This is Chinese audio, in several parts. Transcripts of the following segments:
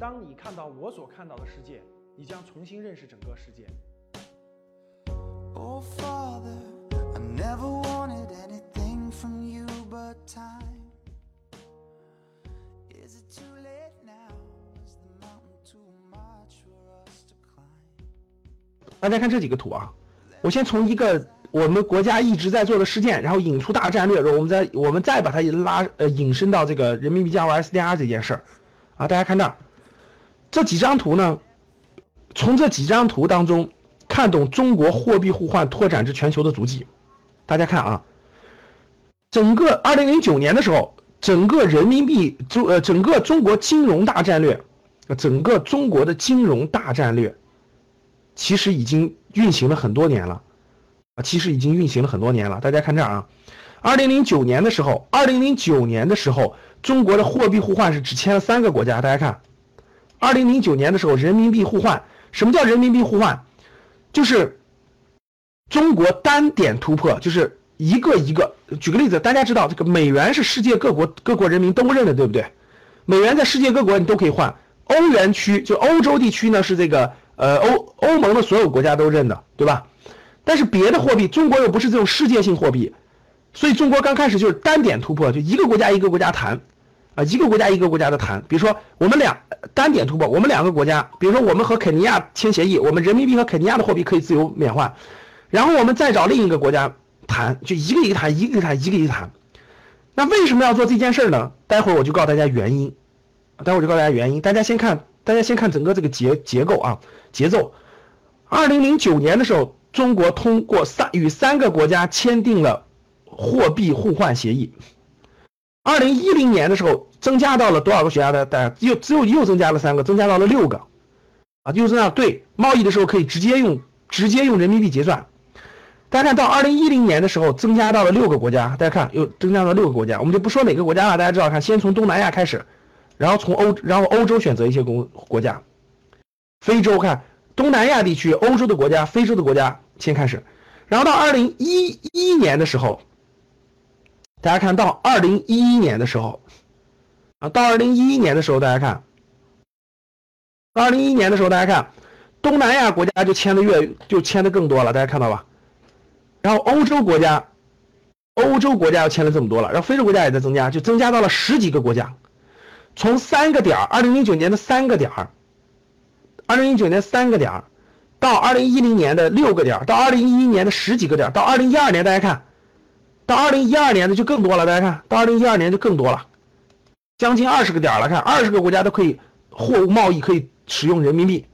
当你看到我所看到的世界，你将重新认识整个世界。Oh, Father, I never wanted anything from you but time. Is it too late now? Is the mountain too much for us to climb? 大家看这几个图啊，我先从一个我们国家一直在做的事件，然后引出大战略，然后我们再我们再把它拉呃引申到这个人民币加入 SDR 这件事儿啊，大家看这儿，这几张图呢，从这几张图当中看懂中国货币互换拓展至全球的足迹。大家看啊，整个二零零九年的时候，整个人民币中呃整个中国金融大战略，整个中国的金融大战略。其实已经运行了很多年了，啊，其实已经运行了很多年了。大家看这儿啊，二零零九年的时候，二零零九年的时候，中国的货币互换是只签了三个国家。大家看，二零零九年的时候，人民币互换，什么叫人民币互换？就是中国单点突破，就是一个一个。举个例子，大家知道这个美元是世界各国各国人民都认的，对不对？美元在世界各国你都可以换。欧元区就欧洲地区呢是这个。呃，欧欧盟的所有国家都认的，对吧？但是别的货币，中国又不是这种世界性货币，所以中国刚开始就是单点突破，就一个国家一个国家谈，啊，一个国家一个国家的谈。比如说我们俩单点突破，我们两个国家，比如说我们和肯尼亚签协议，我们人民币和肯尼亚的货币可以自由免换，然后我们再找另一个国家谈，就一个一个谈，一个一个谈，一个一个谈。那为什么要做这件事呢？待会儿我就告诉大家原因，待会儿就告诉大家原因。大家先看，大家先看整个这个结结构啊。节奏，二零零九年的时候，中国通过三与三个国家签订了货币互换协议。二零一零年的时候，增加到了多少个国家的？大家又只有又增加了三个，增加到了六个，啊，又增加对贸易的时候可以直接用直接用人民币结算。大家看到二零一零年的时候，增加到了六个国家。大家看又增加到六个国家，我们就不说哪个国家了，大家知道看，先从东南亚开始，然后从欧，然后欧洲选择一些国国家。非洲看东南亚地区、欧洲的国家、非洲的国家先开始，然后到二零一一年的时候，大家看到二零一一年的时候，啊，到二零一一年的时候，大家看，到二零一一年的时候，大家看东南亚国家就签的越就签的更多了，大家看到吧？然后欧洲国家，欧洲国家又签了这么多了，然后非洲国家也在增加，就增加到了十几个国家，从三个点儿，二零零九年的三个点儿。二零一九年三个点儿，到二零一零年的六个点儿，到二零一一年的十几个点儿，到二零一二年大家看，到二零一二年的就更多了。大家看到二零一二年就更多了，将近二十个点了。看二十个国家都可以货物贸易可以使用人民币，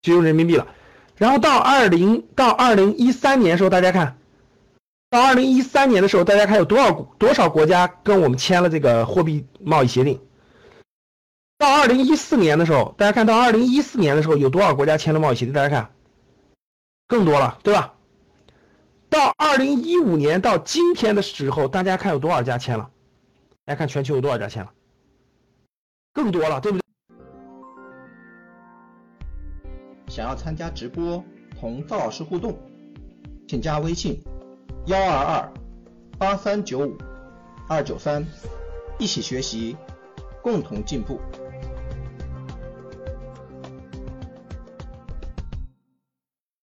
就用人民币了。然后到二零到二零一三年的时候，大家看到二零一三年的时候，大家看有多少多少国家跟我们签了这个货币贸易协定。到二零一四年的时候，大家看到二零一四年的时候有多少国家签了贸易协定？大家看，更多了，对吧？到二零一五年到今天的时候，大家看有多少家签了？大家看全球有多少家签了？更多了，对不对？想要参加直播同赵老师互动，请加微信幺二二八三九五二九三，一起学习，共同进步。